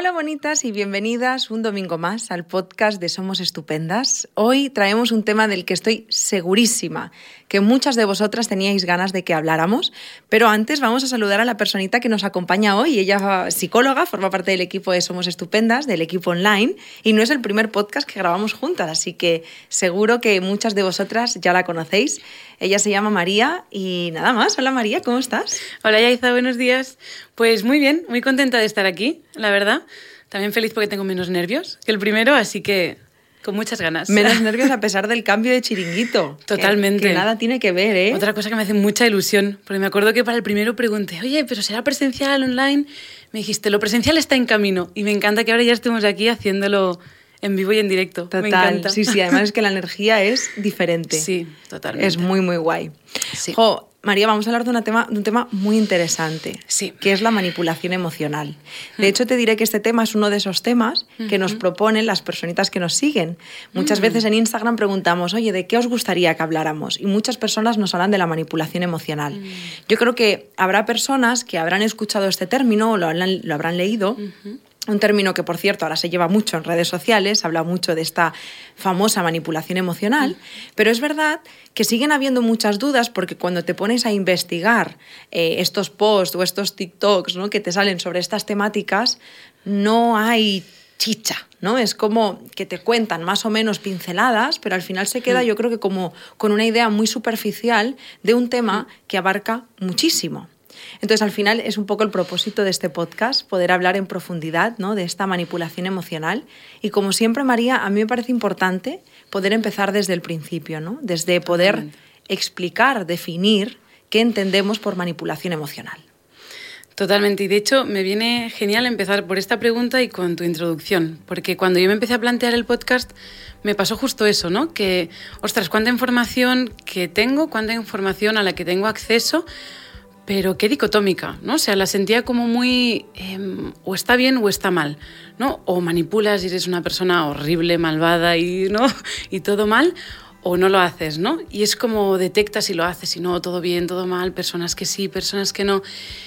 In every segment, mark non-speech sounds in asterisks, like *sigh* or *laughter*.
Hola bonitas y bienvenidas un domingo más al podcast de Somos Estupendas. Hoy traemos un tema del que estoy segurísima que muchas de vosotras teníais ganas de que habláramos, pero antes vamos a saludar a la personita que nos acompaña hoy. Ella es psicóloga, forma parte del equipo de Somos Estupendas, del equipo online, y no es el primer podcast que grabamos juntas, así que seguro que muchas de vosotras ya la conocéis. Ella se llama María y nada más. Hola María, ¿cómo estás? Hola Yaiza, buenos días. Pues muy bien, muy contenta de estar aquí, la verdad. También feliz porque tengo menos nervios que el primero, así que con muchas ganas. Menos *laughs* nervios a pesar del cambio de chiringuito. Totalmente. Que, nada tiene que ver, ¿eh? Otra cosa que me hace mucha ilusión, porque me acuerdo que para el primero pregunté, oye, pero será presencial, online. Me dijiste, lo presencial está en camino. Y me encanta que ahora ya estemos aquí haciéndolo en vivo y en directo. Total. Me encanta. Sí, sí, además es que la energía es diferente. Sí, totalmente. Es muy, muy guay. Sí. Jo, María, vamos a hablar de, una tema, de un tema muy interesante, Sí. que es la manipulación emocional. De hecho, te diré que este tema es uno de esos temas que nos proponen las personitas que nos siguen. Muchas veces en Instagram preguntamos, oye, ¿de qué os gustaría que habláramos? Y muchas personas nos hablan de la manipulación emocional. Yo creo que habrá personas que habrán escuchado este término o lo habrán leído. Un término que, por cierto, ahora se lleva mucho en redes sociales, habla mucho de esta famosa manipulación emocional, pero es verdad que siguen habiendo muchas dudas porque cuando te pones a investigar eh, estos posts o estos TikToks ¿no? que te salen sobre estas temáticas, no hay chicha, ¿no? Es como que te cuentan más o menos pinceladas, pero al final se queda yo creo que como con una idea muy superficial de un tema que abarca muchísimo. Entonces, al final es un poco el propósito de este podcast, poder hablar en profundidad ¿no? de esta manipulación emocional. Y como siempre, María, a mí me parece importante poder empezar desde el principio, ¿no? desde poder Totalmente. explicar, definir qué entendemos por manipulación emocional. Totalmente. Y de hecho, me viene genial empezar por esta pregunta y con tu introducción, porque cuando yo me empecé a plantear el podcast, me pasó justo eso, ¿no? Que, ostras, cuánta información que tengo, cuánta información a la que tengo acceso, pero qué dicotómica, ¿no? O sea, la sentía como muy eh, o está bien o está mal, ¿no? O manipulas y eres una persona horrible, malvada y, ¿no? *laughs* y todo mal, o no lo haces, ¿no? Y es como detectas si lo haces y no, todo bien, todo mal, personas que sí, personas que no.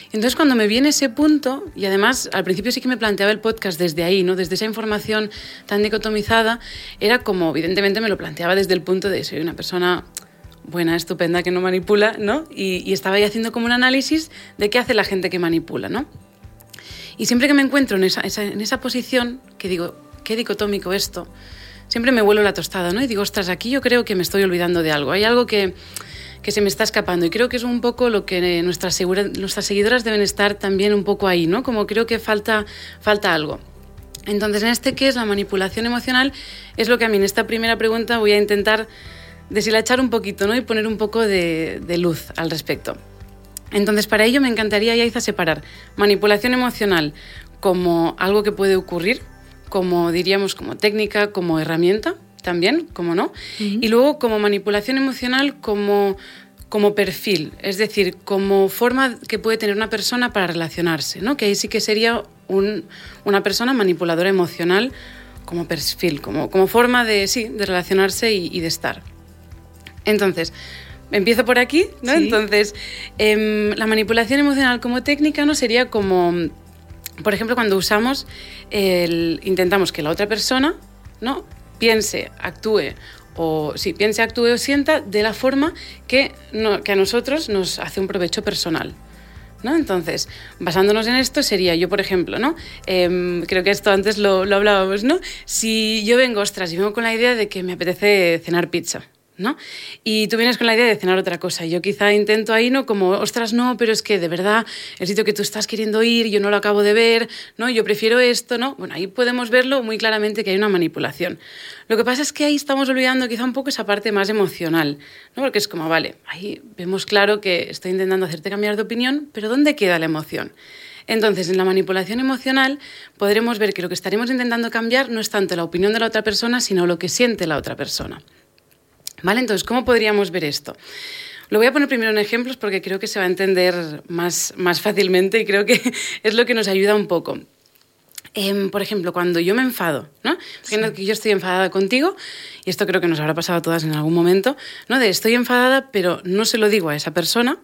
Entonces cuando me viene ese punto, y además al principio sí que me planteaba el podcast desde ahí, ¿no? Desde esa información tan dicotomizada, era como, evidentemente me lo planteaba desde el punto de soy una persona buena, estupenda, que no manipula, ¿no? Y, estaba ahí haciendo como un análisis de qué hace la gente que manipula, ¿no? Y siempre que me encuentro en esa, posición, que digo, qué dicotómico esto, siempre me vuelo la tostada, ¿no? Y digo, ostras, aquí yo creo que me estoy olvidando de algo, hay algo que, que se me está escapando. Y creo que es un poco lo que nuestras, nuestras seguidoras deben estar también un poco ahí, ¿no? Como creo que falta, falta algo. Entonces, en este que es la manipulación emocional, es lo que a mí en esta primera pregunta voy a intentar deshilachar un poquito, ¿no? Y poner un poco de, de luz al respecto. Entonces, para ello me encantaría, Yaiza, separar manipulación emocional como algo que puede ocurrir, como diríamos, como técnica, como herramienta también, como no, y luego como manipulación emocional como, como perfil, es decir, como forma que puede tener una persona para relacionarse, ¿no? que ahí sí que sería un- una persona manipuladora emocional como perfil, como, como forma de, sí, de relacionarse y- y de estar. Entonces, empiezo por aquí, ¿no? Sí. Entonces, em, la manipulación emocional como técnica no sería como, por ejemplo, cuando usamos, el, intentamos que la otra persona, ¿no? Piense, actúe o sí, piense, actúe o sienta de la forma que, no- que a nosotros nos hace un provecho personal. ¿No? Entonces, basándonos en esto sería yo, por ejemplo, ¿no? Em, creo que esto antes lo, lo hablábamos, ¿no? Si yo vengo, ostras, y vengo con la idea de que me apetece cenar pizza, ¿no? Y tú vienes con la idea de cenar otra cosa. Yo quizá intento ahí, ¿no? Como, ostras, no, pero es que de verdad el sitio que tú estás queriendo ir, yo no lo acabo de ver, ¿no? Yo prefiero esto, ¿no? Bueno, ahí podemos verlo muy claramente que hay una manipulación. Lo que pasa es que ahí estamos olvidando quizá un poco esa parte más emocional, ¿no? Porque es como, vale, ahí vemos claro que estoy intentando hacerte cambiar de opinión, pero ¿dónde queda la emoción? Entonces, en la manipulación emocional podremos ver que lo que estaremos intentando cambiar no es tanto la opinión de la otra persona, sino lo que siente la otra persona. ¿Vale? Entonces, ¿cómo podríamos ver esto? Lo voy a poner primero en ejemplos porque creo que se va a entender más, más fácilmente y creo que *laughs* es lo que nos ayuda un poco. Em, por ejemplo, cuando yo me enfado, ¿no? Imagina que yo estoy enfadada contigo, y esto creo que nos habrá pasado a todas en algún momento, ¿no? De estoy enfadada, pero no se lo digo a esa persona,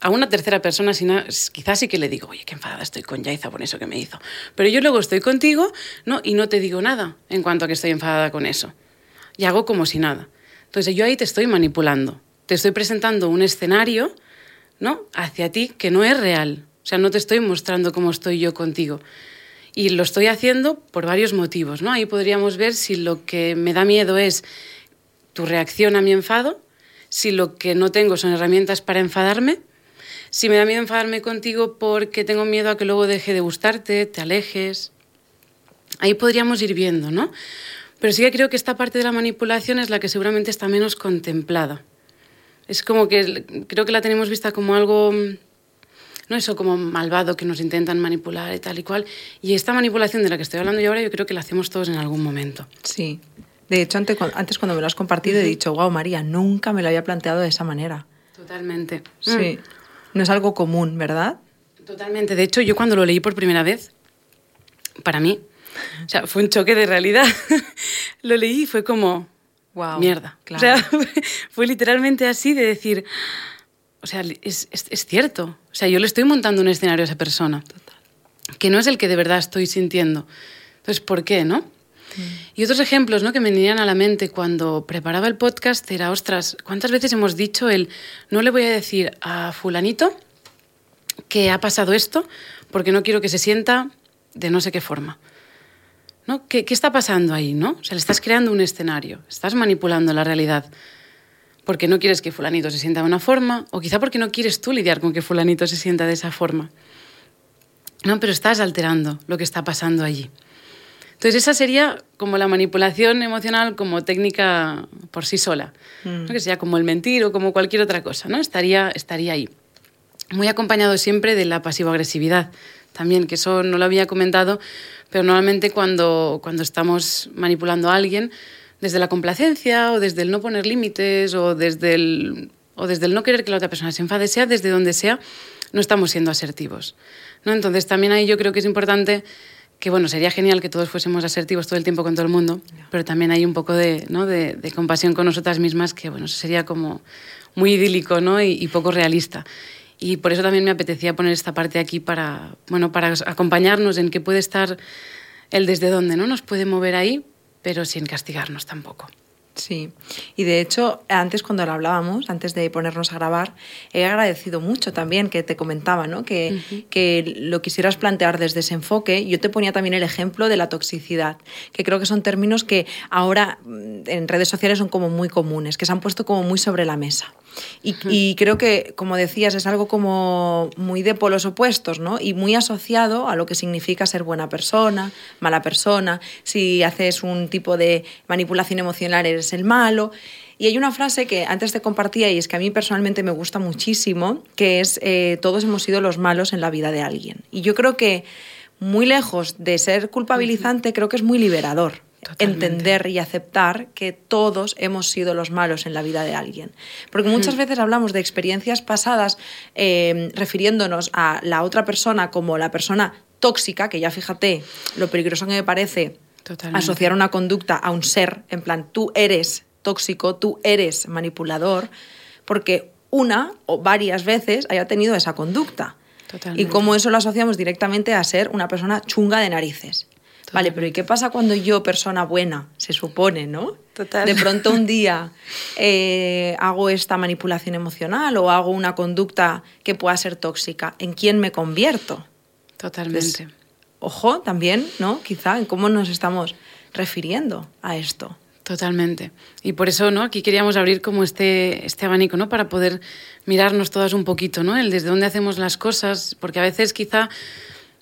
a una tercera persona, quizás sí que le digo, oye, qué enfadada estoy con Yaiza por eso que me hizo. Pero yo luego estoy contigo ¿no? y no te digo nada en cuanto a que estoy enfadada con eso. Y hago como si nada. Entonces yo ahí te estoy manipulando. Te estoy presentando un escenario ¿no? hacia ti que no es real. O sea, no te estoy mostrando cómo estoy yo contigo. Y lo estoy haciendo por varios motivos. ¿no? Ahí podríamos ver si lo que me da miedo es tu reacción a mi enfado, si lo que no tengo son herramientas para enfadarme si me da miedo enfadarme contigo porque tengo miedo a que luego deje de gustarte, te alejes. Ahí podríamos ir viendo, ¿no? Pero sí que creo que esta parte de la manipulación es la que seguramente está menos contemplada. Es como que creo que la tenemos vista como algo, no eso como malvado que nos intentan manipular y tal y cual. Y esta manipulación de la que estoy hablando yo ahora, yo creo que la hacemos todos en algún momento. Sí. De hecho, antes, antes cuando me lo has compartido he dicho, wow, María, nunca me lo había planteado de esa manera. Totalmente. Sí. Mm no es algo común, ¿verdad? Totalmente. De hecho, yo cuando lo leí por primera vez, para mí, o sea, fue un choque de realidad. *laughs* lo leí y fue como, wow, mierda. O sea, *laughs* fue literalmente así de decir, o sea, es, es, cierto. O sea, yo le estoy montando un escenario a esa persona, que no es el que de verdad estoy sintiendo. Entonces, ¿por qué, no? Mm. Y otros ejemplos ¿no? que me venían a la mente cuando preparaba el podcast era, ostras, ¿cuántas veces hemos dicho el no le voy a decir a fulanito que ha pasado esto porque no quiero que se sienta de no sé qué forma? ¿No? ¿Qué, está pasando ahí? ¿no? O sea, le estás creando un escenario, estás manipulando la realidad porque no quieres que fulanito se sienta de una forma o quizá porque no quieres tú lidiar con que fulanito se sienta de esa forma. No, pero estás alterando lo que está pasando allí. Entonces esa sería como la manipulación emocional como técnica por sí sola, ¿no? Mm. que sería como el mentir o como cualquier otra cosa, ¿no? Estaría, estaría ahí. Muy acompañado siempre de la pasivo-agresividad también, que eso no lo había comentado, pero normalmente cuando, cuando estamos manipulando a alguien, desde la complacencia o desde el no poner límites o desde el, o desde el no querer que la otra persona se enfade, sea desde donde sea, no estamos siendo asertivos. ¿no? Entonces también ahí yo creo que es importante que bueno, sería genial que todos fuésemos asertivos todo el tiempo con todo el mundo, pero también hay un poco de, ¿no? de, compasión con nosotras mismas que bueno, sería como muy idílico ¿no? y, poco realista. Y por eso también me apetecía poner esta parte aquí para, bueno, para acompañarnos en qué puede estar el desde dónde, ¿no? Nos puede mover ahí, pero sin castigarnos tampoco. Sí, y de hecho, antes cuando lo hablábamos, antes de ponernos a grabar, he agradecido mucho también que te comentaba, ¿no? Que, que lo quisieras plantear desde ese enfoque. Yo te ponía también el ejemplo de la toxicidad, que creo que son términos que ahora mm, en redes sociales son como muy comunes, que se han puesto como muy sobre la mesa. Y, creo que, como decías, es algo como muy de polos opuestos, ¿no? Y muy asociado a lo que significa ser buena persona, mala persona. Si haces un tipo de manipulación emocional, eres el malo. Y hay una frase que antes te compartía y es que a mí personalmente me gusta muchísimo, que es eh, todos hemos sido los malos en la vida de alguien. Y yo creo que muy lejos de ser culpabilizante, creo que es muy liberador entender y aceptar que todos hemos sido los malos en la vida de alguien. Porque muchas hmm. veces hablamos de experiencias pasadas eh, refiriéndonos a la otra persona como la persona tóxica, que ya fíjate lo peligroso que me parece asociar una conducta a un ser, en plan, tú eres tóxico, tú eres manipulador, porque una o varias veces haya tenido esa conducta. Y como eso lo asociamos directamente a ser una persona chunga de narices. Vale, pero ¿y qué pasa cuando yo, persona buena, se supone, ¿no? Total. De pronto un día eh, hago esta manipulación emocional o hago una conducta que pueda ser tóxica. ¿En quién me convierto? Totalmente. ojo, también, ¿no? Quizá en cómo nos estamos refiriendo a esto. Totalmente. Y por eso, ¿no? Aquí queríamos abrir como este, este abanico, ¿no? Para poder mirarnos todas un poquito, ¿no? El desde dónde hacemos las cosas, porque a veces quizá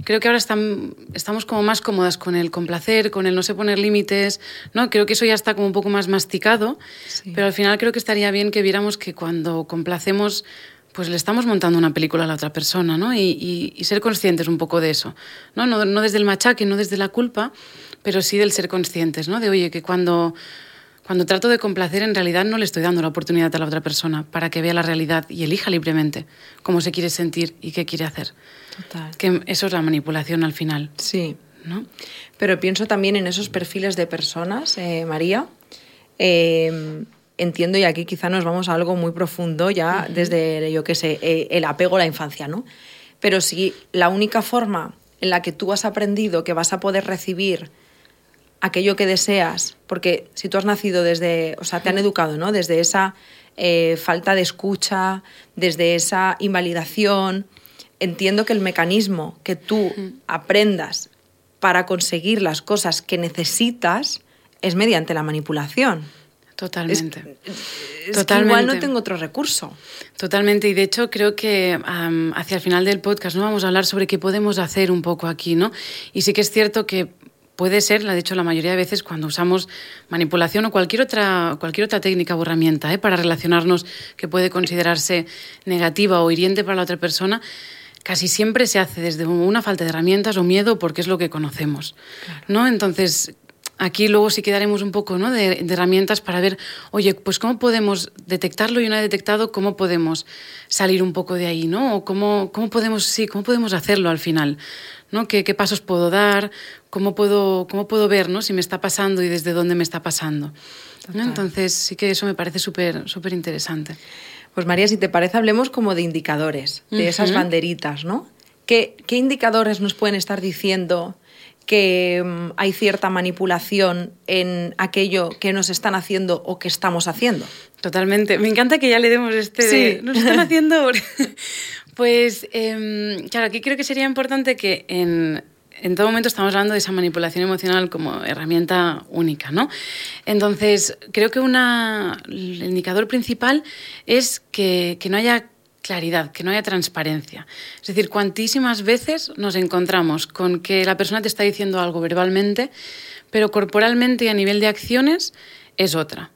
creo que ahora están, estamos como más cómodas con el complacer, con el no sé poner límites, ¿no? Creo que eso ya está como un poco más masticado, pero al final creo que estaría bien que viéramos que cuando complacemos pues le estamos montando una película a la otra persona, ¿no? Y, y, ser conscientes un poco de eso, ¿no? ¿no? No desde el machaque, no desde la culpa, pero sí del ser conscientes, ¿no? De, oye, que cuando cuando trato de complacer, en realidad no le estoy dando la oportunidad a la otra persona para que vea la realidad y elija libremente cómo se quiere sentir y qué quiere hacer. Total. Que eso es la manipulación al final. Sí. ¿no? Pero pienso también en esos perfiles de personas, eh, María, em, entiendo, y aquí quizá nos vamos a algo muy profundo ya desde, yo qué sé, eh, el apego a la infancia, ¿no? Pero si la única forma en la que tú has aprendido que vas a poder recibir aquello que deseas, porque si tú has nacido desde, o sea, te han educado, ¿no? Desde esa eh, falta de escucha, desde esa invalidación, entiendo que el mecanismo que tú aprendas para conseguir las cosas que necesitas es mediante la manipulación. Totalmente. Totalmente. igual no tengo otro recurso. Totalmente. Y de hecho creo que hacia el final del podcast no vamos a hablar sobre qué podemos hacer un poco aquí, ¿no? Y sí que es cierto que puede ser, de hecho la mayoría de veces cuando usamos manipulación o cualquier otra, cualquier otra técnica o herramienta ¿eh? para relacionarnos que puede considerarse negativa o hiriente para la otra persona, casi siempre se hace desde una falta de herramientas o miedo porque es lo que conocemos. ¿no? Entonces, aquí luego sí quedaremos un poco ¿no? de, herramientas para ver, oye, pues cómo podemos detectarlo y una vez detectado, cómo podemos salir un poco de ahí, ¿no? O cómo, cómo podemos, sí, cómo podemos hacerlo al final, ¿no? ¿Qué, qué pasos puedo dar? ¿Cómo puedo, cómo puedo ver ¿no? si me está pasando y desde dónde me está pasando? Entonces sí que eso me parece súper súper interesante. Pues María, si te parece, hablemos como de indicadores, de esas banderitas, ¿no? ¿Qué, ¿Qué, indicadores nos pueden estar diciendo que mm, hay cierta manipulación en aquello que nos están haciendo o que estamos haciendo? Totalmente. Me encanta que ya le demos este sí. *laughs* nos están haciendo... *laughs* pues, em, claro, aquí creo que sería importante que en, en todo momento estamos hablando de esa manipulación emocional como herramienta única, ¿no? Entonces, creo que una, el indicador principal es que, que no haya claridad, que no haya transparencia. Es decir, cuantísimas veces nos encontramos con que la persona te está diciendo algo verbalmente, pero corporalmente y a nivel de acciones es otra.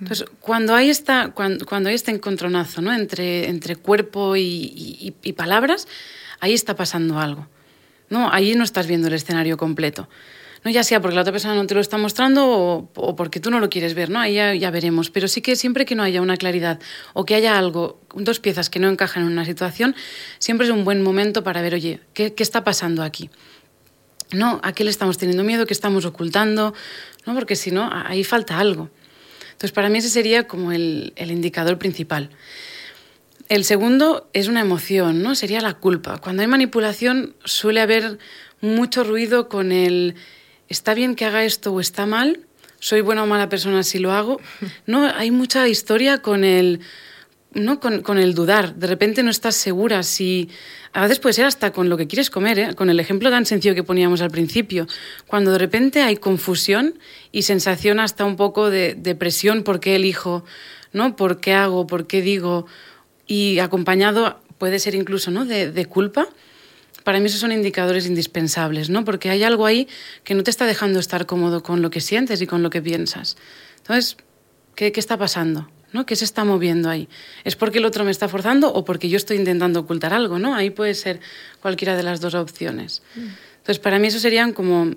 Entonces, cuando hay, esta, cuando, cuando hay este encontronazo ¿no? entre, entre cuerpo y, y palabras, ahí está pasando algo. No, ahí no estás viendo el escenario completo. No, ya sea porque la otra persona no te lo está mostrando o, porque tú no lo quieres ver, ¿no? Ahí ya, veremos. Pero sí que siempre que no haya una claridad o que haya algo, dos piezas que no encajan en una situación, siempre es un buen momento para ver, oye, ¿qué, está pasando aquí? No, ¿a qué le estamos teniendo miedo? ¿Qué estamos ocultando? ¿No? Porque si no, ahí falta algo. Entonces, para mí ese sería como el indicador principal. El segundo es una emoción, ¿no? Sería la culpa. Cuando hay manipulación suele haber mucho ruido con el ¿está bien que haga esto o está mal? ¿Soy buena o mala persona si lo hago? *laughs* No, hay mucha historia con el, ¿no? Con, el dudar. De repente no estás segura si... A veces puede ser hasta con lo que quieres comer, ¿eh? con el ejemplo tan sencillo que poníamos al principio. Cuando de repente hay confusión y sensación hasta un poco de, de presión, ¿por qué elijo? ¿no? ¿Por qué hago? ¿Por qué digo? Y acompañado puede ser incluso ¿no? de, culpa, para mí esos son indicadores indispensables, ¿no? porque hay algo ahí que no te está dejando estar cómodo con lo que sientes y con lo que piensas. Entonces, ¿qué, qué está pasando? ¿no? ¿Qué se está moviendo ahí? ¿Es porque el otro me está forzando o porque yo estoy intentando ocultar algo? ¿no? Ahí puede ser cualquiera de las dos opciones. Entonces, para mí eso serían como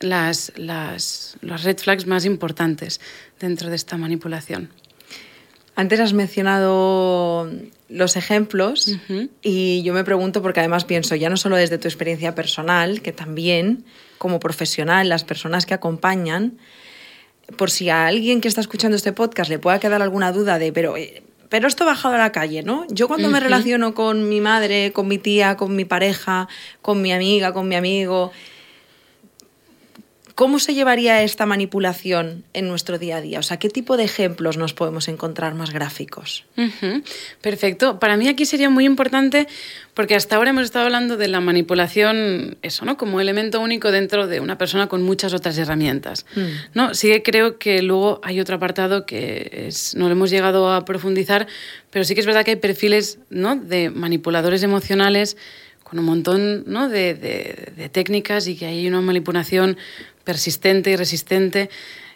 las, las, las red flags más importantes dentro de esta manipulación. Antes has mencionado los ejemplos y yo me pregunto, porque además pienso, ya no solo desde tu experiencia personal, que también como profesional, las personas que acompañan, por si a alguien que está escuchando este podcast le pueda quedar alguna duda de, pero, eh, pero esto ha bajado a la calle, ¿no? Yo cuando me relaciono con mi madre, con mi tía, con mi pareja, con mi amiga, con mi amigo, ¿Cómo se llevaría esta manipulación en nuestro día a día? O sea, ¿qué tipo de ejemplos nos podemos encontrar más gráficos? Perfecto. Para mí aquí sería muy importante, porque hasta ahora hemos estado hablando de la manipulación, eso, ¿no? Como elemento único dentro de una persona con muchas otras herramientas. Mm. ¿no? Sí que creo que luego hay otro apartado que no lo hemos llegado a profundizar, pero sí que es verdad que hay perfiles ¿no? de manipuladores emocionales con un montón ¿no? de, de, técnicas y que hay una manipulación persistente y resistente.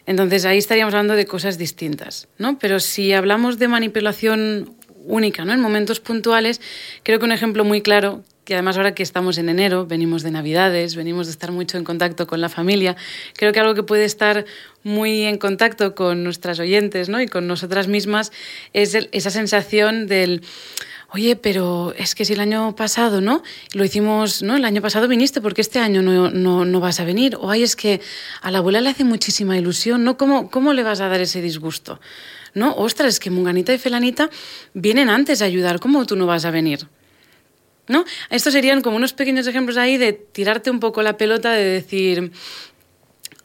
Entonces ahí estaríamos hablando de cosas distintas, ¿no? Pero si hablamos de manipulación única, ¿no? En momentos puntuales, creo que un ejemplo muy claro que además ahora que estamos en enero, venimos de Navidades, venimos de estar mucho en contacto con la familia, creo que algo que puede estar muy en contacto con nuestras oyentes ¿no? y con nosotras mismas es esa sensación del oye, pero es que si el año pasado, ¿no? Lo hicimos, ¿no? El año pasado viniste, porque este año no, no, no, vas a venir? O ay, es que a la abuela le hace muchísima ilusión, ¿no? ¿Cómo, cómo le vas a dar ese disgusto? ¿No? Ostras, es que Munganita y Felanita vienen antes a ayudar, ¿cómo tú no vas a venir? ¿No? Estos serían como unos pequeños ejemplos ahí de tirarte un poco la pelota, de decir,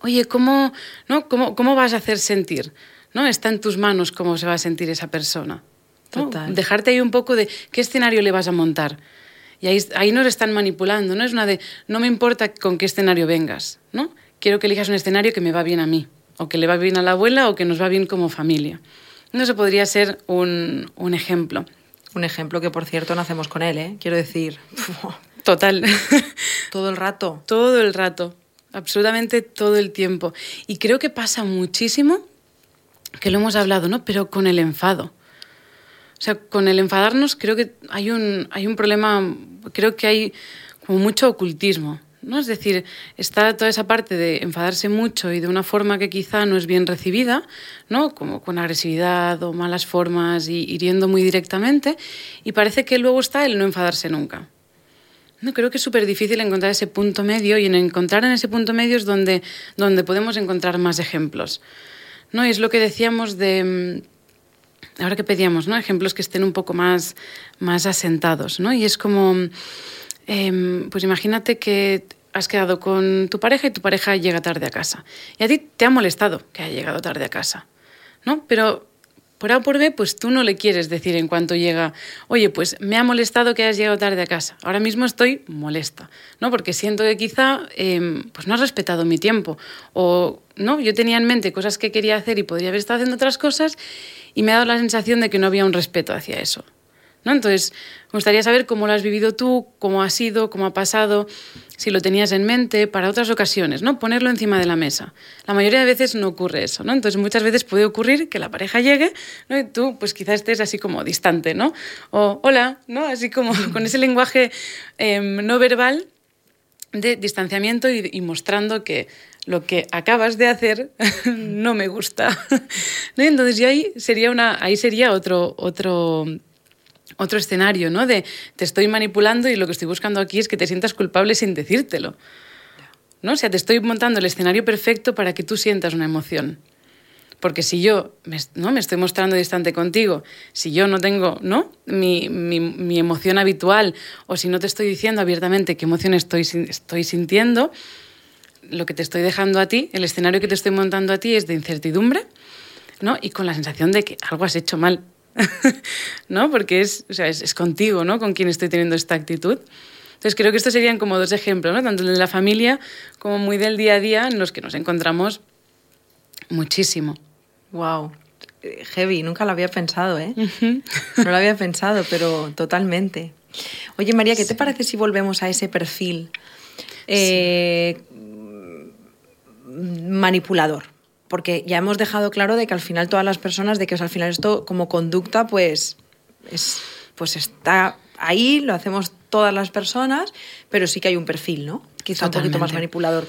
oye, ¿cómo, ¿no? ¿Cómo, cómo vas a hacer sentir? ¿No? Está en tus manos cómo se va a sentir esa persona. Dejarte ahí un poco de qué escenario le vas a montar. Y ahí, ahí nos están manipulando, ¿no? Es una de, no me importa con qué escenario vengas, ¿no? Quiero que elijas un escenario que me va bien a mí, o que le va bien a la abuela, o que nos va bien como familia. No se podría ser un, un ejemplo. Un ejemplo que, por cierto, no hacemos con él, ¿eh? Quiero decir... *laughs* Total. todo el rato. Todo el rato. Absolutamente todo el tiempo. Y creo que pasa muchísimo, que lo hemos hablado, ¿no? Pero con el enfado. O sea, con el enfadarnos creo que hay un, hay un problema, creo que hay como mucho ocultismo. ¿No? Es decir, está toda esa parte de enfadarse mucho y de una forma que quizá no es bien recibida, ¿no? como con agresividad o malas formas y hiriendo muy directamente, y parece que luego está el no enfadarse nunca. No, creo que es súper difícil encontrar ese punto medio y en encontrar en ese punto medio es donde, donde podemos encontrar más ejemplos. ¿no? Y es lo que decíamos de ahora que pedíamos, ¿no? Ejemplos que estén un poco más, más asentados, ¿no? Y es como, em, pues imagínate que has quedado con tu pareja y tu pareja llega tarde a casa. Y a ti te ha molestado que haya llegado tarde a casa, ¿no? Pero por A o por B, pues tú no le quieres decir en cuanto llega, oye, pues me ha molestado que hayas llegado tarde a casa. Ahora mismo estoy molesta, ¿no? Porque siento que quizá em, pues no has respetado mi tiempo. O, ¿no? Yo tenía en mente cosas que quería hacer y podría haber estado haciendo otras cosas y me ha dado la sensación de que no había un respeto hacia eso. ¿No? Entonces, me gustaría saber cómo lo has vivido tú, cómo ha sido, cómo ha pasado, si lo tenías en mente para otras ocasiones, ¿no? Ponerlo encima de la mesa. La mayoría de veces no ocurre eso, ¿no? Entonces, muchas veces puede ocurrir que la pareja llegue, ¿no? Y tú, pues quizás estés así como distante, ¿no? O hola, ¿no? Así como *laughs* con ese lenguaje em, no verbal de distanciamiento y, y mostrando que lo que acabas de hacer *laughs* no me gusta. *laughs* Entonces, ahí sería, una, ahí sería otro, otro, otro escenario, ¿no? De te estoy manipulando y lo que estoy buscando aquí es que te sientas culpable sin decírtelo. ¿no? O sea, te estoy montando el escenario perfecto para que tú sientas una emoción. Porque si yo me, ¿no? me estoy mostrando distante contigo, si yo no tengo ¿no? Mi, mi, mi, emoción habitual o si no te estoy diciendo abiertamente qué emoción estoy, estoy sintiendo, lo que te estoy dejando a ti, el escenario que te estoy montando a ti es de incertidumbre, ¿no? Y con la sensación de que algo has hecho mal, *laughs* ¿no? Porque es, o sea, es, es, contigo, ¿no? Con quien estoy teniendo esta actitud. Entonces creo que estos serían como dos ejemplos, ¿no? Tanto el de la familia como muy del día a día en los que nos encontramos muchísimo. Wow. Heavy, nunca lo había pensado, ¿eh? No lo había pensado, pero totalmente. Oye, María, ¿qué sí. te parece si volvemos a ese perfil? Eh, sí manipulador. Porque ya hemos dejado claro de que al final todas las personas, de que al final esto como conducta, pues, es, pues está ahí, lo hacemos todas las personas, pero sí que hay un perfil, ¿no? Quizá Totalmente. un poquito más manipulador.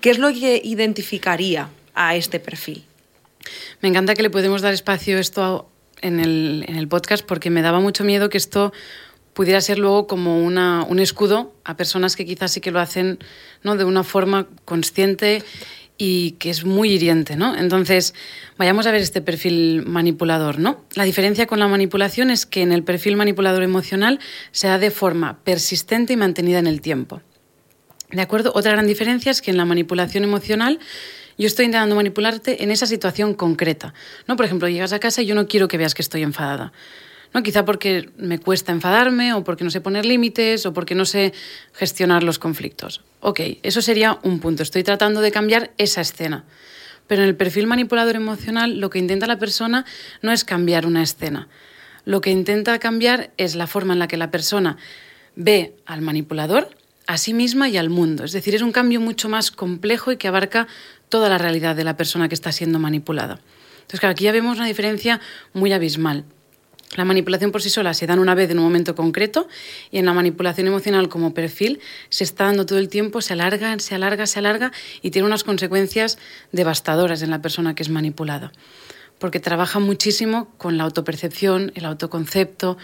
¿Qué es lo que identificaría a este perfil? Me encanta que le podemos dar espacio esto en el, en el podcast porque me daba mucho miedo que esto pudiera ser luego como una, un escudo a personas que quizás sí que lo hacen ¿no? de una forma consciente y que es muy hiriente, ¿no? Entonces, vayamos a ver este perfil manipulador, ¿no? La diferencia con la manipulación es que en el perfil manipulador emocional se da de forma persistente y mantenida en el tiempo. ¿De acuerdo? Otra gran diferencia es que en la manipulación emocional yo estoy intentando manipularte en esa situación concreta, ¿no? Por ejemplo, llegas a casa y yo no quiero que veas que estoy enfadada. ¿No? Quizá porque me cuesta enfadarme o porque no sé poner límites o porque no sé gestionar los conflictos. Ok, eso sería un punto. Estoy tratando de cambiar esa escena. Pero en el perfil manipulador emocional lo que intenta la persona no es cambiar una escena. Lo que intenta cambiar es la forma en la que la persona ve al manipulador, a sí misma y al mundo. Es decir, es un cambio mucho más complejo y que abarca toda la realidad de la persona que está siendo manipulada. Entonces, aquí ya vemos una diferencia muy abismal. La manipulación por sí sola se dan una vez en un momento concreto y en la manipulación emocional como perfil se está dando todo el tiempo, se alarga, se alarga, se alarga y tiene unas consecuencias devastadoras en la persona que es manipulada. Porque trabaja muchísimo con la autopercepción, el autoconcepto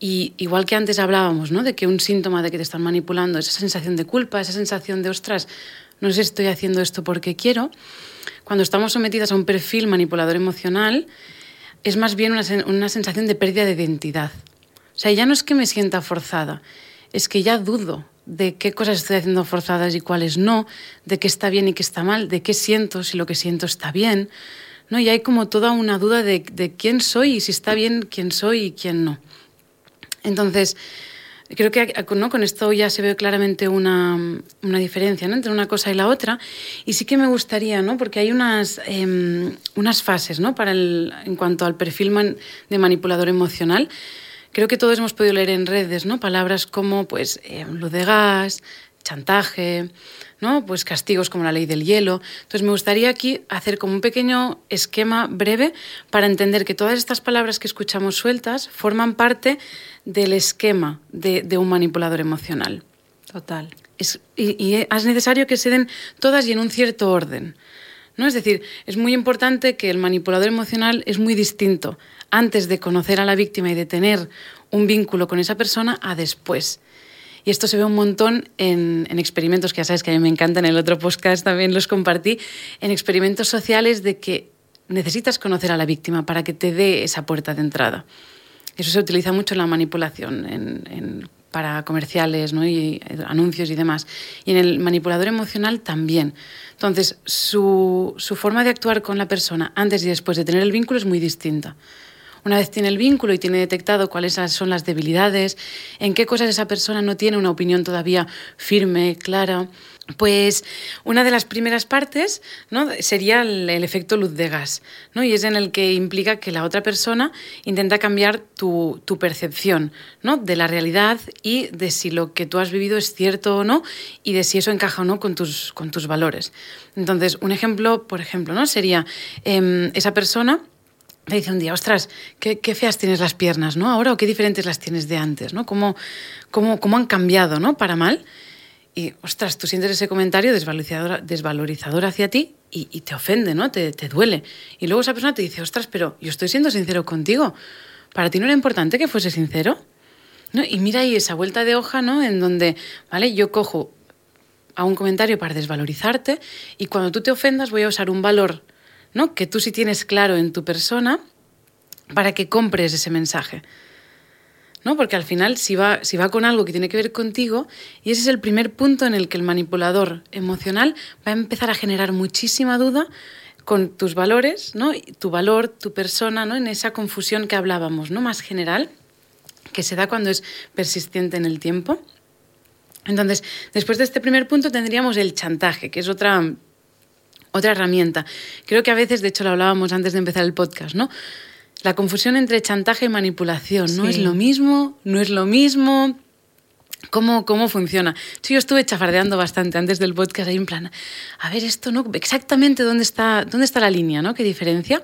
y igual que antes hablábamos, ¿no? De que un síntoma de que te están manipulando, esa sensación de culpa, esa sensación de, ostras, no sé estoy haciendo esto porque quiero, cuando estamos sometidas a un perfil manipulador emocional, es más bien una, una sensación de pérdida de identidad. O sea, ya no es que me sienta forzada, es que ya dudo de qué cosas estoy haciendo forzadas y cuáles no, de qué está bien y qué está mal, de qué siento, si lo que siento está bien. ¿no? Y hay como toda una duda de, de quién soy y si está bien quién soy y quién no. Entonces, creo que con esto ya se ve claramente una, una diferencia entre una cosa y la otra. Y sí que me gustaría, ¿no? porque hay unas, eh, unas fases ¿no? Para el, en cuanto al perfil de manipulador emocional. Creo que todos hemos podido leer en redes ¿no? palabras como pues, eh, luz de gas, chantaje, ¿no? pues castigos como la ley del hielo. Entonces me gustaría aquí hacer como un pequeño esquema breve para entender que todas estas palabras que escuchamos sueltas forman parte del esquema de, de un manipulador emocional. Total. Es, y, y, es necesario que se den todas y en un cierto orden. ¿no? Es decir, es muy importante que el manipulador emocional es muy distinto antes de conocer a la víctima y de tener un vínculo con esa persona a después. Y esto se ve un montón en, en, experimentos que ya sabes que a mí me encantan, en el otro podcast también los compartí, en experimentos sociales de que necesitas conocer a la víctima para que te dé esa puerta de entrada. Eso se utiliza mucho en la manipulación, en, para comerciales ¿no? y anuncios y demás. Y en el manipulador emocional también. Entonces, su, su forma de actuar con la persona antes y después de tener el vínculo es muy distinta. Una vez tiene el vínculo y tiene detectado cuáles son las debilidades, en qué cosas esa persona no tiene una opinión todavía firme, clara, pues una de las primeras partes ¿no? sería el, efecto luz de gas, ¿no? y es en el que implica que la otra persona intenta cambiar tu, tu percepción ¿no? de la realidad y de si lo que tú has vivido es cierto o no y de si eso encaja o no con tus, con tus valores. Entonces, un ejemplo, por ejemplo, ¿no? sería eh, esa persona me dice un día, ostras, qué, qué, feas tienes las piernas, ¿no? Ahora o qué diferentes las tienes de antes, ¿no? ¿Cómo, cómo, cómo han cambiado, ¿no? Para mal. Y, ostras, tú sientes ese comentario desvalorizador, hacia ti y, te ofende, ¿no? Te, te duele. Y luego esa persona te dice, ostras, pero yo estoy siendo sincero contigo. ¿Para ti no era importante que fuese sincero? ¿No? Y mira ahí esa vuelta de hoja, ¿no? En donde, ¿vale? Yo cojo a un comentario para desvalorizarte y cuando tú te ofendas voy a usar un valor que tú sí tienes claro en tu persona para que compres ese mensaje. ¿no? Porque al final, si va, si va con algo que tiene que ver contigo, y ese es el primer punto en el que el manipulador emocional va a empezar a generar muchísima duda con tus valores, ¿no? tu valor, tu persona, ¿no? en esa confusión que hablábamos, ¿no? más general, que se da cuando es persistente en el tiempo. Entonces, después de este primer punto tendríamos el chantaje, que es otra otra herramienta. Creo que a veces, de hecho lo hablábamos antes de empezar el podcast, ¿no? La confusión entre chantaje y manipulación, ¿no? Es lo mismo, no es lo mismo. ¿Cómo, ¿Cómo funciona? Yo estuve chafardeando bastante antes del podcast ahí en plan, a ver esto, ¿no? Exactamente dónde está, dónde está la línea, ¿no? ¿Qué diferencia?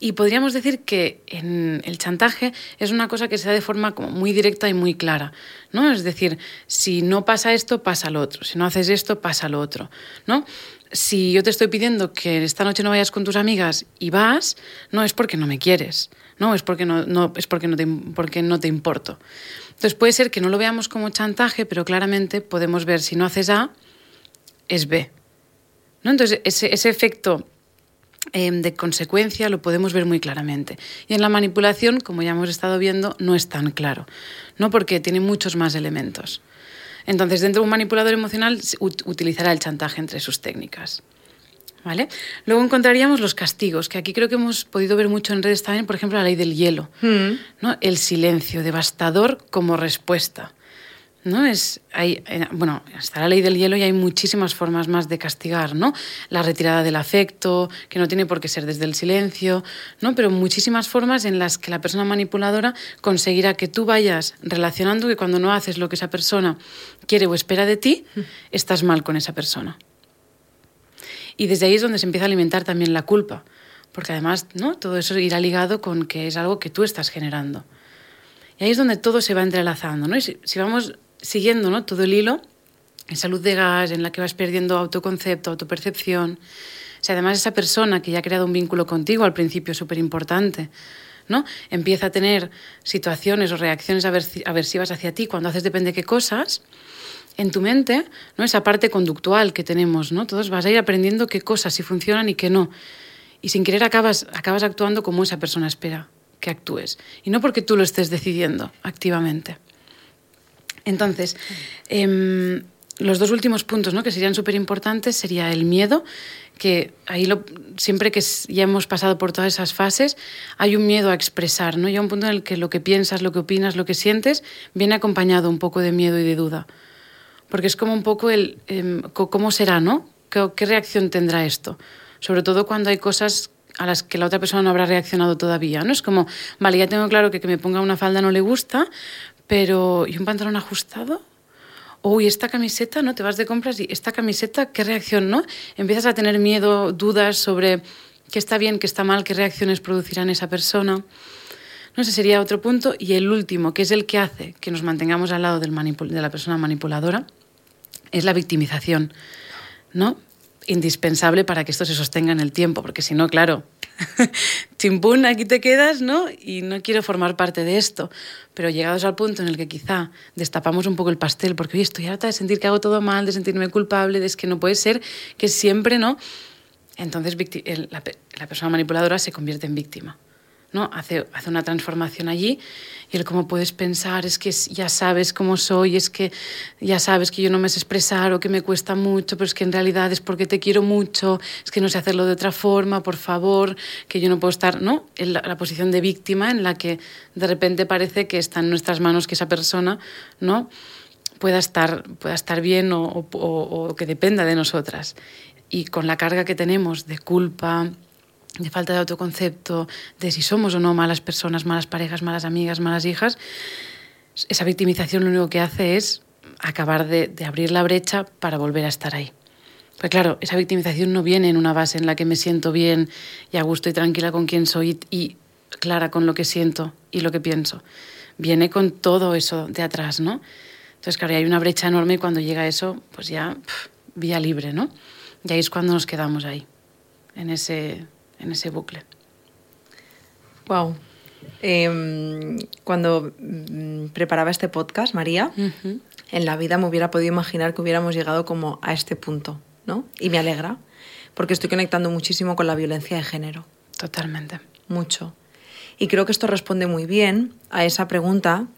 Y podríamos decir que en el chantaje es una cosa que se da de forma como muy directa y muy clara, ¿no? Es decir, si no pasa esto, pasa lo otro. Si no haces esto, pasa lo otro, ¿no? Si yo te estoy pidiendo que esta noche no vayas con tus amigas y vas, no es porque no me quieres, no es porque no, es porque no, te, porque no te importo. Entonces puede ser que no lo veamos como chantaje, pero claramente podemos ver si no haces A, es B. ¿no? Entonces ese, efecto eh, de consecuencia lo podemos ver muy claramente. Y en la manipulación, como ya hemos estado viendo, no es tan claro, ¿no? porque tiene muchos más elementos. Entonces, dentro de un manipulador emocional utilizará el chantaje entre sus técnicas. ¿Vale? Luego encontraríamos los castigos, que aquí creo que hemos podido ver mucho en redes también, por ejemplo, la ley del hielo, mm. ¿no? el silencio devastador como respuesta. ¿No? Es, hay, eh, bueno, está la ley del hielo y hay muchísimas formas más de castigar, ¿no? La retirada del afecto, que no tiene por qué ser desde el silencio, ¿no? Pero muchísimas formas en las que la persona manipuladora conseguirá que tú vayas relacionando que cuando no haces lo que esa persona quiere o espera de ti, estás mal con esa persona. Y desde ahí es donde se empieza a alimentar también la culpa, porque además ¿no? todo eso irá ligado con que es algo que tú estás generando. Y ahí es donde todo se va entrelazando. ¿no? Y si, si vamos siguiendo ¿no? todo el hilo, en salud de gas, en la que vas perdiendo autoconcepto, autopercepción, si además esa persona que ya ha creado un vínculo contigo al principio súper importante, ¿no? Empieza a tener situaciones o reacciones aversivas hacia ti cuando haces depende de qué cosas, en tu mente, ¿no? Esa parte conductual que tenemos, ¿no? Todos vas a ir aprendiendo qué cosas sí funcionan y qué no. Y sin querer acabas, acabas actuando como esa persona espera que actúes. Y no porque tú lo estés decidiendo activamente. Entonces, eh, los dos últimos puntos ¿no? que serían súper importantes sería el miedo, que ahí lo, siempre que ya hemos pasado por todas esas fases, hay un miedo a expresar, ¿no? Hay un punto en el que lo que piensas, lo que opinas, lo que sientes, viene acompañado un poco de miedo y de duda. Porque es como un poco el eh, cómo será, ¿no? ¿Qué, ¿Qué reacción tendrá esto? Sobre todo cuando hay cosas a las que la otra persona no habrá reaccionado todavía, ¿no? Es como, vale, ya tengo claro que que me ponga una falda no le gusta, pero ¿y un pantalón ajustado? uy, esta camiseta, ¿no? Te vas de compras y esta camiseta, ¿qué reacción, no? Empiezas a tener miedo, dudas sobre qué está bien, qué está mal, qué reacciones producirán esa persona. No sé, sería otro punto. Y el último, que es el que hace que nos mantengamos al lado del de la persona manipuladora, es la victimización, ¿no? Indispensable para que esto se sostenga en el tiempo, porque si no, claro, *laughs* chimpún, aquí te quedas, ¿no? Y no quiero formar parte de esto. Pero llegados al punto en el que quizá destapamos un poco el pastel, porque hoy estoy harta de sentir que hago todo mal, de sentirme culpable, de es que no puede ser que siempre, ¿no? Entonces la persona manipuladora se convierte en víctima. ¿No? Hace, hace una transformación allí y el cómo puedes pensar es que ya sabes cómo soy, es que ya sabes que yo no me sé expresar o que me cuesta mucho, pero es que en realidad es porque te quiero mucho, es que no sé hacerlo de otra forma, por favor, que yo no puedo estar ¿no? en la, posición de víctima en la que de repente parece que está en nuestras manos que esa persona ¿no? pueda, estar, pueda estar bien o, o, o que dependa de nosotras. Y con la carga que tenemos de culpa, de falta de autoconcepto, de si somos o no malas personas, malas parejas, malas amigas, malas hijas, esa victimización lo único que hace es acabar de, abrir la brecha para volver a estar ahí. Pues claro, esa victimización no viene en una base en la que me siento bien y a gusto y tranquila con quien soy y clara con lo que siento y lo que pienso. Viene con todo eso de atrás, ¿no? Entonces, claro, hay una brecha enorme y cuando llega eso, pues ya vía libre, ¿no? Y ahí es cuando nos quedamos ahí, en ese, en ese bucle. Wow. Em, cuando mm, preparaba este podcast, María, en la vida me hubiera podido imaginar que hubiéramos llegado como a este punto, ¿no? Y me alegra, porque estoy conectando muchísimo con la violencia de género. Totalmente. Mucho. Y creo que esto responde muy bien a esa pregunta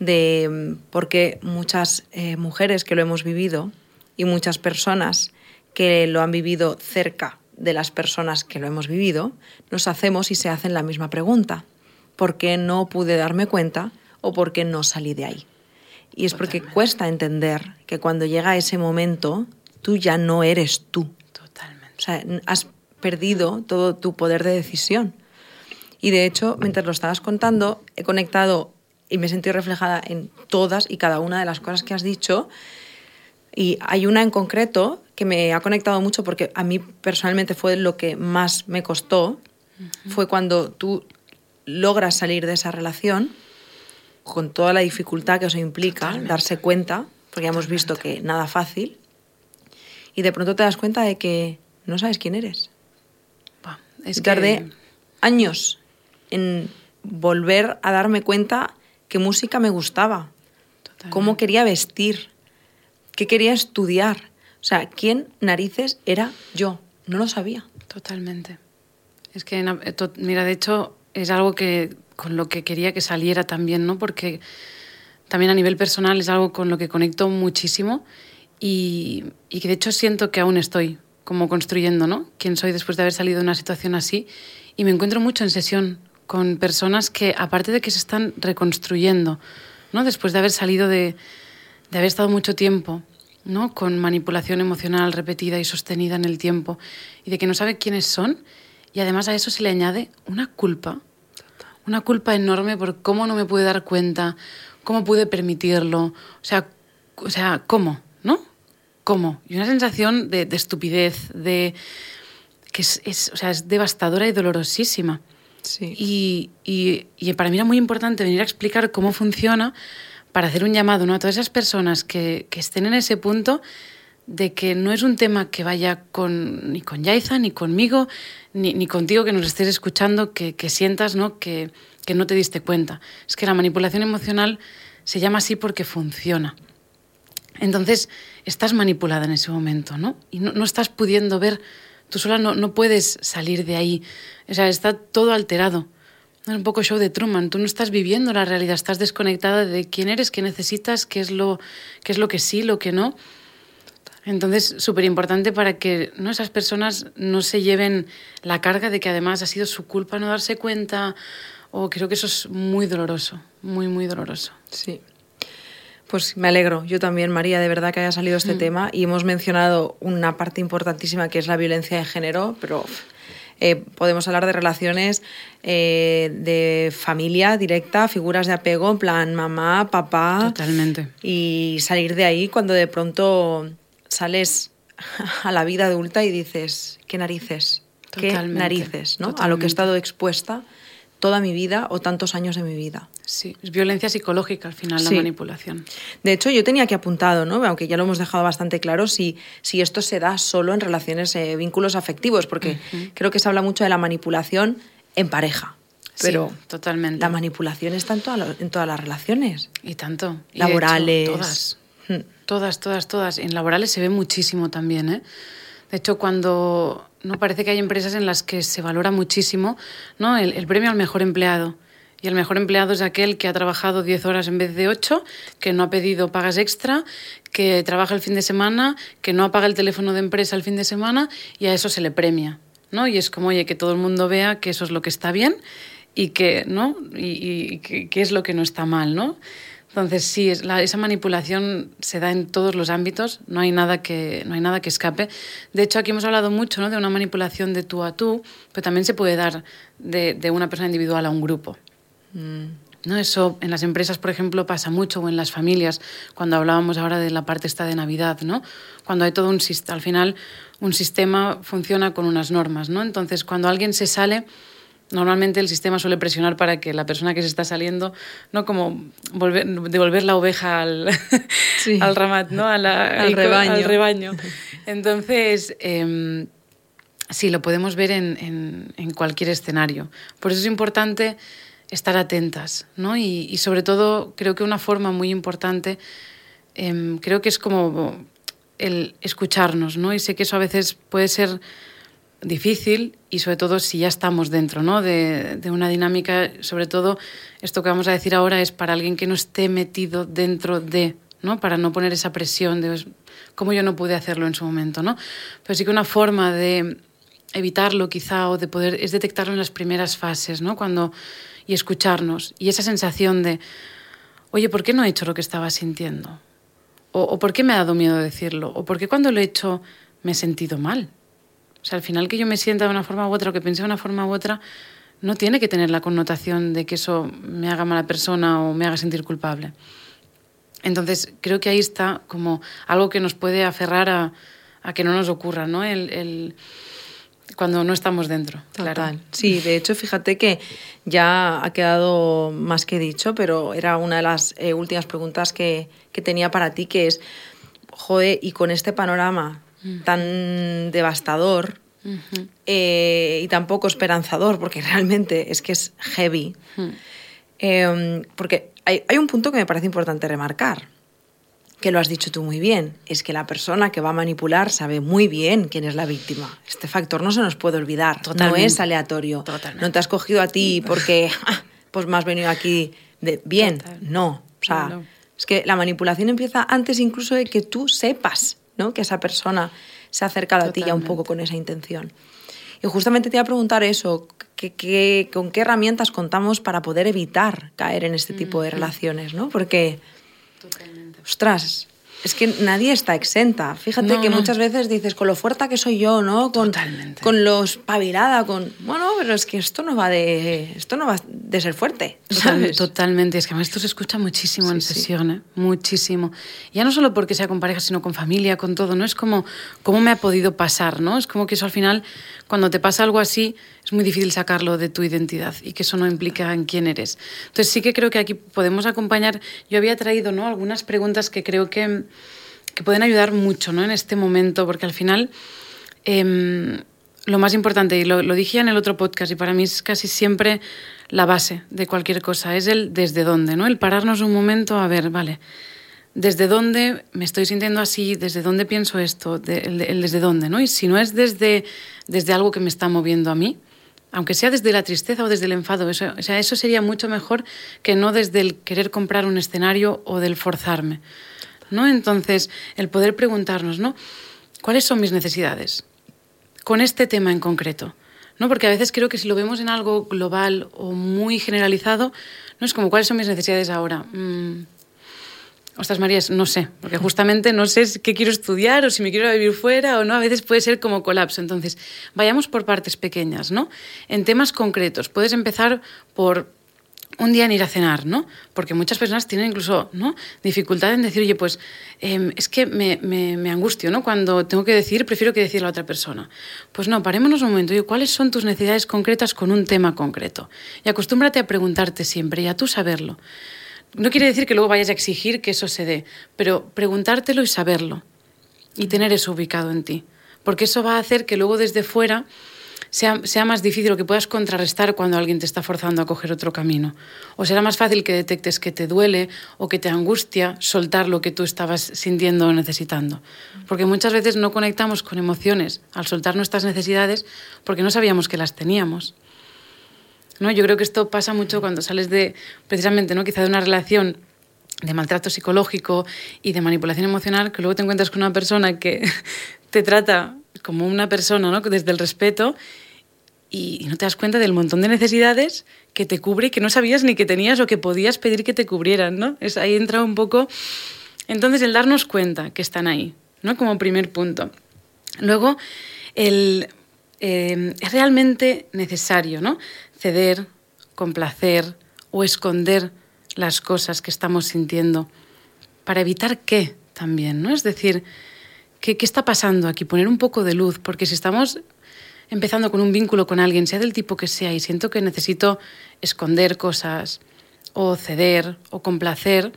de mm, por qué muchas eh, mujeres que lo hemos vivido y muchas personas que lo han vivido cerca de las personas que lo hemos vivido, nos hacemos y se hacen la misma pregunta. ¿Por qué no pude darme cuenta o por qué no salí de ahí? Y es porque cuesta entender que cuando llega ese momento, tú ya no eres tú. Totalmente. O sea, has perdido todo tu poder de decisión. Y de hecho, mientras lo estabas contando, he conectado y me he sentido reflejada en todas y cada una de las cosas que has dicho. Y hay una en concreto que me ha conectado mucho porque a mí personalmente fue lo que más me costó, fue cuando tú logras salir de esa relación con toda la dificultad que eso implica, darse cuenta, porque ya hemos visto que nada fácil, y de pronto te das cuenta de que no sabes quién eres. es Tardé años en volver a darme cuenta qué música me gustaba, cómo quería vestir, qué quería estudiar, o sea, ¿quién narices era yo? No lo sabía. Totalmente. Es que, eh, mira, de hecho, es algo que con lo que quería que saliera también, ¿no? Porque también a nivel personal es algo con lo que conecto muchísimo y, y que de hecho siento que aún estoy como construyendo, ¿no? Quién soy después de haber salido de una situación así y me encuentro mucho en sesión con personas que, aparte de que se están reconstruyendo, ¿no? Después de haber salido de, de haber estado mucho tiempo ¿no? con manipulación emocional repetida y sostenida en el tiempo, y de que no sabe quiénes son, y además a eso se le añade una culpa, una culpa enorme por cómo no me pude dar cuenta, cómo pude permitirlo, o sea, o sea ¿cómo? ¿No? ¿Cómo? Y una sensación de, estupidez, de que es, es, o sea, es devastadora y dolorosísima. Sí. Y, y, y para mí era muy importante venir a explicar cómo funciona para hacer un llamado ¿no? a todas esas personas que, que estén en ese punto de que no es un tema que vaya con, ni con Yaiza, ni conmigo, ni, ni contigo que nos estés escuchando, que, que sientas ¿no? Que, que no te diste cuenta. Es que la manipulación emocional se llama así porque funciona. Entonces, estás manipulada en ese momento, ¿no? Y no, no estás pudiendo ver, tú sola no, no, puedes salir de ahí. O sea, está todo alterado. Un poco show de Truman. Tú no estás viviendo la realidad, estás desconectada de quién eres, qué necesitas, qué es lo, qué es lo que sí, lo que no. Entonces, súper importante para que ¿no? esas personas no se lleven la carga de que además ha sido su culpa no darse cuenta. O creo que eso es muy doloroso, muy, muy doloroso. Sí. Pues me alegro, yo también, María, de verdad que haya salido este mm. tema y hemos mencionado una parte importantísima que es la violencia de género, pero eh, podemos hablar de relaciones eh, de familia directa, figuras de apego, en plan mamá, papá. Totalmente. Y salir de ahí cuando de pronto sales a la vida adulta y dices, ¿qué narices? Totalmente. ¿Qué narices? ¿no? Totalmente. A lo que he estado expuesta toda mi vida o tantos años de mi vida. Sí, es violencia psicológica al final, la Sí. manipulación. De hecho, yo tenía aquí apuntado, ¿no? aunque ya lo hemos dejado bastante claro, si, si esto se da solo en relaciones, eh, vínculos afectivos, porque creo que se habla mucho de la manipulación en pareja. Pero sí, totalmente. la manipulación está en, toda la- en todas las relaciones. Y tanto. Y Laborales. hecho, todas. Mm. Todas, todas, todas. En laborales se ve muchísimo también, ¿eh? De hecho, cuando no parece que hay empresas en las que se valora muchísimo ¿no? el, el premio al mejor empleado. Y el mejor empleado es aquel que ha trabajado 10 horas en vez de 8, que no ha pedido pagas extra, que trabaja el fin de semana, que no apaga el teléfono de empresa el fin de semana y a eso se le premia. ¿no? Y es como, oye, que todo el mundo vea que eso es lo que está bien y que, ¿no? y, y que, que es lo que no está mal, ¿no? Entonces sí, es la- esa manipulación se da en todos los ámbitos, no hay nada que, no hay nada que escape. De hecho, aquí hemos hablado mucho ¿no? de una manipulación de tú a tú, pero también se puede dar de, de una persona individual a un grupo. ¿no? Eso en las empresas, por ejemplo, pasa mucho, o en las familias, cuando hablábamos ahora de la parte esta de Navidad, ¿no? Cuando hay todo un sistema, al final un sistema funciona con unas normas, ¿no? Entonces, cuando alguien se sale, normalmente el sistema suele presionar para que la persona que se está saliendo, ¿no? Como volver, devolver la oveja al, *laughs* Sí. al ramat, ¿no? A la- Al rebaño. al rebaño. *laughs* Entonces, em, sí, lo podemos ver en, en- en cualquier escenario. Por eso es importante estar atentas, ¿no? Y, y sobre todo, creo que una forma muy importante, em, creo que es como el escucharnos, ¿no? Y sé que eso a veces puede ser difícil y sobre todo si ya estamos dentro ¿no? de, de una dinámica, sobre todo esto que vamos a decir ahora es para alguien que no esté metido dentro de, ¿no? para no poner esa presión de cómo yo no pude hacerlo en su momento. ¿no? Pero sí que una forma de evitarlo quizá o de poder es detectarlo en las primeras fases ¿no? Cuando, y escucharnos y esa sensación de, oye, ¿por qué no he hecho lo que estaba sintiendo? O, o ¿por qué me ha dado miedo decirlo? ¿O por qué cuando lo he hecho me he sentido mal? O sea, al final que yo me sienta de una forma u otra o que piense de una forma u otra, no tiene que tener la connotación de que eso me haga mala persona o me haga sentir culpable. Entonces, creo que ahí está como algo que nos puede aferrar a, a que no nos ocurra, ¿no? El, cuando no estamos dentro. Claro. Sí, de hecho, fíjate que ya ha quedado más que dicho, pero era una de las eh, últimas preguntas que, que tenía para ti, que es, joder, y con este panorama tan devastador Ujú. eh, y tan poco esperanzador, porque *laughs* realmente es que es heavy, Mm. eh, porque hay, hay un punto que me parece importante remarcar, que lo has dicho tú muy bien, es que la persona que va a manipular sabe muy bien quién es la víctima. Este factor no se nos puede olvidar, Totalmente. no es aleatorio. Totalmente. No te has cogido a ti porque *laughs* ah, pues me has venido aquí de bien, Total. no. O sea, No, no. es que la manipulación empieza antes incluso de que tú sepas ¿no? que esa persona se ha acercado a ti ya un poco Totalmente. con esa intención. Y justamente te iba a preguntar eso, ¿qué, qué- con qué herramientas contamos para poder evitar caer en este tipo de relaciones? ¿no? Porque, ostras, es que nadie está exenta. Fíjate que muchas veces dices, con lo fuerte que soy yo, ¿no? Con, Totalmente. Con lo espabilada, con... Bueno, pero es que esto no va de, esto no va de ser fuerte, ¿sabes? Totalmente. Es que además esto se escucha muchísimo en sesión, ¿eh? Muchísimo. Ya no solo porque sea con pareja, sino con familia, con todo, ¿no? Es como, ¿cómo me ha podido pasar, no? Es como que eso al final, cuando te pasa algo así, es muy difícil sacarlo de tu identidad y que eso no implica en quién eres. Entonces sí que creo que aquí podemos acompañar. Yo había traído, ¿no? Algunas preguntas que creo que que pueden ayudar mucho ¿no? en este momento, porque al final eh, lo más importante, y lo, lo, dije en el otro podcast, y para mí es casi siempre la base de cualquier cosa, es el desde dónde, ¿no? el pararnos un momento a ver, vale, desde dónde me estoy sintiendo así, desde dónde pienso esto, de, el, el, desde dónde, ¿no? y si no es desde, desde algo que me está moviendo a mí, aunque sea desde la tristeza o desde el enfado, eso, o sea, eso sería mucho mejor que no desde el querer comprar un escenario o del forzarme. ¿no? Entonces, el poder preguntarnos, ¿no? ¿Cuáles son mis necesidades? Con este tema en concreto. ¿no? Porque a veces creo que si lo vemos en algo global o muy generalizado, no es como, ¿cuáles son mis necesidades ahora? Mm. Ostras, Marías, no sé, porque justamente no sé qué quiero estudiar o si me quiero vivir fuera o no, a veces puede ser como colapso. Entonces, vayamos por partes pequeñas, ¿no? En temas concretos, puedes empezar por un día en ir a cenar, ¿no? Porque muchas personas tienen incluso ¿no? dificultad en decir, oye, pues eh, es que me, me, me, angustio, ¿no? Cuando tengo que decir, prefiero que decir a la otra persona. Pues no, parémonos un momento. Oye, ¿cuáles son tus necesidades concretas con un tema concreto? Y acostúmbrate a preguntarte siempre y a tú saberlo. No quiere decir que luego vayas a exigir que eso se dé, pero preguntártelo y saberlo. Y tener eso ubicado en ti. Porque eso va a hacer que luego desde fuera sea, sea, más difícil o que puedas contrarrestar cuando alguien te está forzando a coger otro camino. O será más fácil que detectes que te duele o que te angustia soltar lo que tú estabas sintiendo o necesitando. Porque muchas veces no conectamos con emociones al soltar nuestras necesidades porque no sabíamos que las teníamos. ¿No? Yo creo que esto pasa mucho cuando sales de, precisamente, ¿no? quizá de una relación de maltrato psicológico y de manipulación emocional, que luego te encuentras con una persona que *laughs* te trata como una persona, ¿no? Desde el respeto y, no te das cuenta del montón de necesidades que te cubre y que no sabías ni que tenías o que podías pedir que te cubrieran, ¿no? Es, ahí entra un poco... Entonces, el darnos cuenta que están ahí, ¿no? Como primer punto. Luego, el, eh, es realmente necesario, ¿no? Ceder, complacer o esconder las cosas que estamos sintiendo para evitar qué también, ¿no? Es decir, ¿Qué, ¿Qué está pasando aquí? Poner un poco de luz, porque si estamos empezando con un vínculo con alguien, sea del tipo que sea, y siento que necesito esconder cosas, o ceder, o complacer,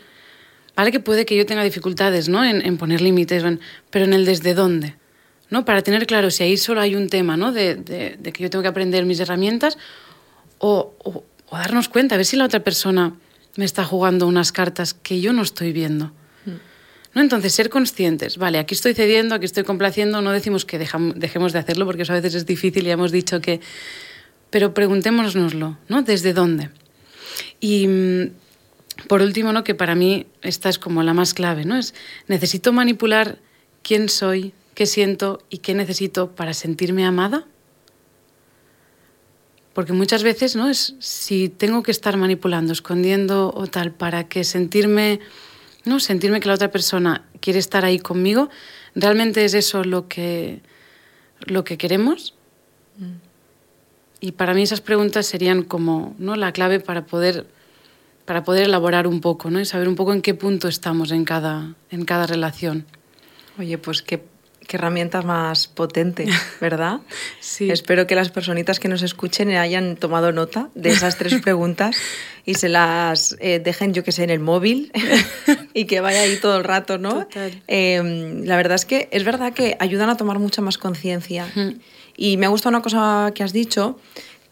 vale que puede que yo tenga dificultades ¿no? en, en poner límites, pero en el desde dónde. ¿no? Para tener claro si ahí solo hay un tema ¿no? de, de, de que yo tengo que aprender mis herramientas, o, o, o darnos cuenta, a ver si la otra persona me está jugando unas cartas que yo no estoy viendo. ¿No? Entonces, ser conscientes, vale, aquí estoy cediendo, aquí estoy complaciendo, no decimos que dejamos, dejemos de hacerlo porque eso a veces es difícil, ya hemos dicho que... Pero preguntémonoslo, ¿no? ¿Desde dónde? Y por último, ¿no? que para mí esta es como la más clave, ¿no? Es necesito manipular quién soy, qué siento y qué necesito para sentirme amada. Porque muchas veces, ¿no? Es si tengo que estar manipulando, escondiendo o tal para que sentirme ¿no? Sentirme que la otra persona quiere estar ahí conmigo, ¿realmente es eso lo que, lo que queremos? Mm. Y para mí esas preguntas serían como ¿no? la clave para poder, para poder elaborar un poco ¿no? y saber un poco en qué punto estamos en cada, en cada relación. Oye, pues qué, qué herramienta más potente, *laughs* ¿verdad? sí. Espero que las personitas que nos escuchen hayan tomado nota de esas tres *laughs* preguntas y se las eh, dejen, yo que sé, en el móvil *laughs* y que vaya ahí todo el rato, ¿no? Eh, la verdad es que es verdad que ayudan a tomar mucha más conciencia. Y me ha gustado una cosa que has dicho,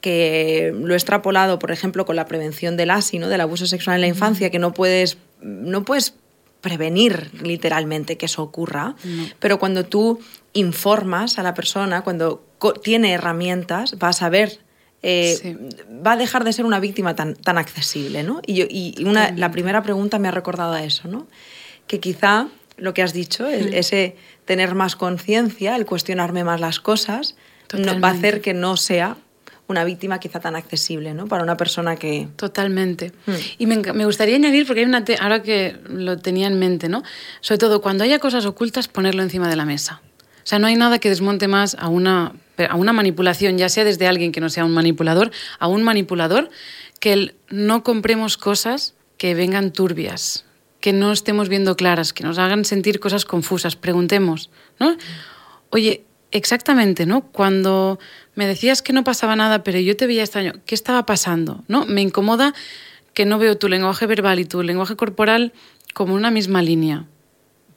que lo he extrapolado, por ejemplo, con la prevención del ASI, ¿no? del abuso sexual en la infancia, que no puedes, no puedes prevenir literalmente que eso ocurra, no. pero cuando tú informas a la persona, cuando tiene herramientas, va a saber eh, sí. va a dejar de ser una víctima tan, tan accesible, ¿no? Y, yo, y una, la primera pregunta me ha recordado a eso, ¿no? Que quizá lo que has dicho, el, ese tener más conciencia, el cuestionarme más las cosas, va a hacer que no sea una víctima quizá tan accesible, ¿no? Para una persona que... Totalmente. Hmm. Y me, me, gustaría añadir, porque hay una... ahora que lo tenía en mente, ¿no? Sobre todo, cuando haya cosas ocultas, ponerlo encima de la mesa. O sea, no hay nada que desmonte más a una, a una manipulación, ya sea desde alguien que no sea un manipulador, a un manipulador, que el no compremos cosas que vengan turbias, que no estemos viendo claras, que nos hagan sentir cosas confusas. Preguntemos, ¿no? Oye, exactamente, ¿no? Cuando me decías que no pasaba nada, pero yo te veía extraño, ¿qué estaba pasando? ¿No? Me incomoda que no veo tu lenguaje verbal y tu lenguaje corporal como una misma línea.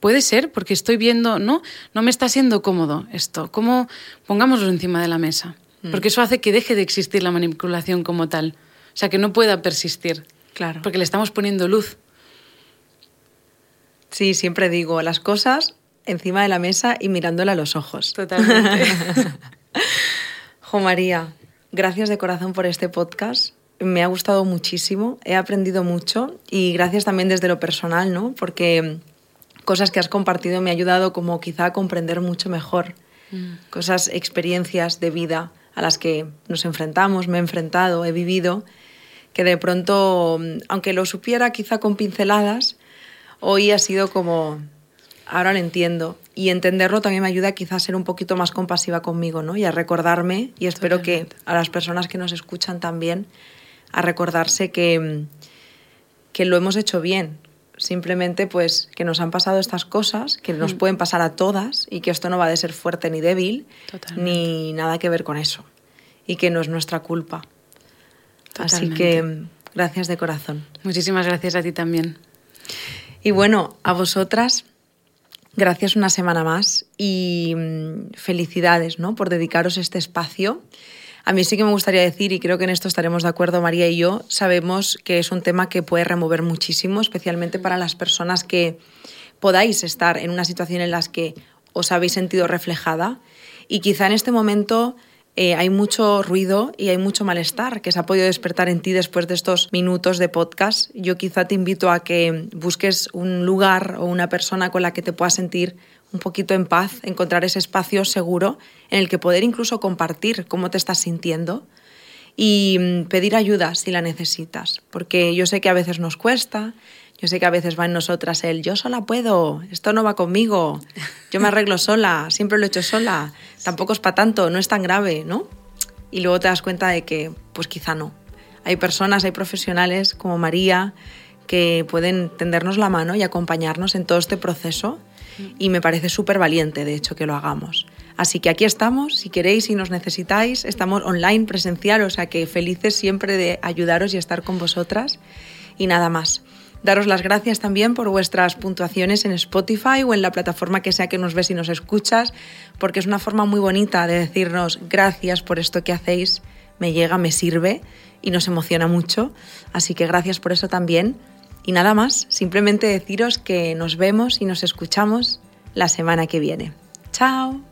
Puede ser, porque estoy viendo, ¿no? No me está siendo cómodo esto. ¿Cómo pongámoslo encima de la mesa? Mm. Porque eso hace que deje de existir la manipulación como tal. O sea, que no pueda persistir. Claro. Porque le estamos poniendo luz. Sí, siempre digo, las cosas encima de la mesa y mirándola a los ojos. Totalmente. *laughs* jo María, gracias de corazón por este podcast. Me ha gustado muchísimo, he aprendido mucho y gracias también desde lo personal, ¿no? Porque cosas que has compartido me ha ayudado como quizá a comprender mucho mejor mm. cosas, experiencias de vida a las que nos enfrentamos, me he enfrentado, he vivido, que de pronto, aunque lo supiera quizá con pinceladas, hoy ha sido como ahora lo entiendo. Y entenderlo también me ayuda quizás a ser un poquito más compasiva conmigo, ¿no? Y a recordarme, y espero que a las personas que nos escuchan también, a recordarse que, que lo hemos hecho bien. Simplemente pues que nos han pasado estas cosas, que nos mm. pueden pasar a todas y que esto no va de ser fuerte ni débil, ni nada que ver con eso. Y que no es nuestra culpa. Así que gracias de corazón. Muchísimas gracias a ti también. Y bueno, a vosotras Gracias una semana más y mm, felicidades ¿no? por dedicaros este espacio. A mí sí que me gustaría decir, y creo que en esto estaremos de acuerdo María y yo, sabemos que es un tema que puede remover muchísimo, especialmente para las personas que podáis estar en una situación en la que os habéis sentido reflejada y quizá en este momento eh, hay mucho ruido y hay mucho malestar que se ha podido despertar en ti después de estos minutos de podcast. Yo quizá te invito a que busques un lugar o una persona con la que te puedas sentir un poquito en paz, encontrar ese espacio seguro en el que poder incluso compartir cómo te estás sintiendo y mm, pedir ayuda si la necesitas, porque yo sé que a veces nos cuesta, yo sé que a veces va en nosotras el yo sola puedo, esto no va conmigo, yo me arreglo sola, siempre lo he hecho sola, tampoco es para tanto, no es tan grave, ¿no? Y luego te das cuenta de que pues quizá no. Hay personas, hay profesionales como María que pueden tendernos la mano y acompañarnos en todo este proceso y me parece súper valiente, de hecho, que lo hagamos. Así que aquí estamos, si queréis y nos necesitáis, estamos online, presencial, o sea que felices siempre de ayudaros y estar con vosotras. Y nada más. Daros las gracias también por vuestras puntuaciones en Spotify o en la plataforma que sea que nos ves y nos escuchas, porque es una forma muy bonita de decirnos gracias por esto que hacéis, me llega, me sirve y nos emociona mucho. Así que gracias por eso también. Y nada más, simplemente deciros que nos vemos y nos escuchamos la semana que viene. Chao.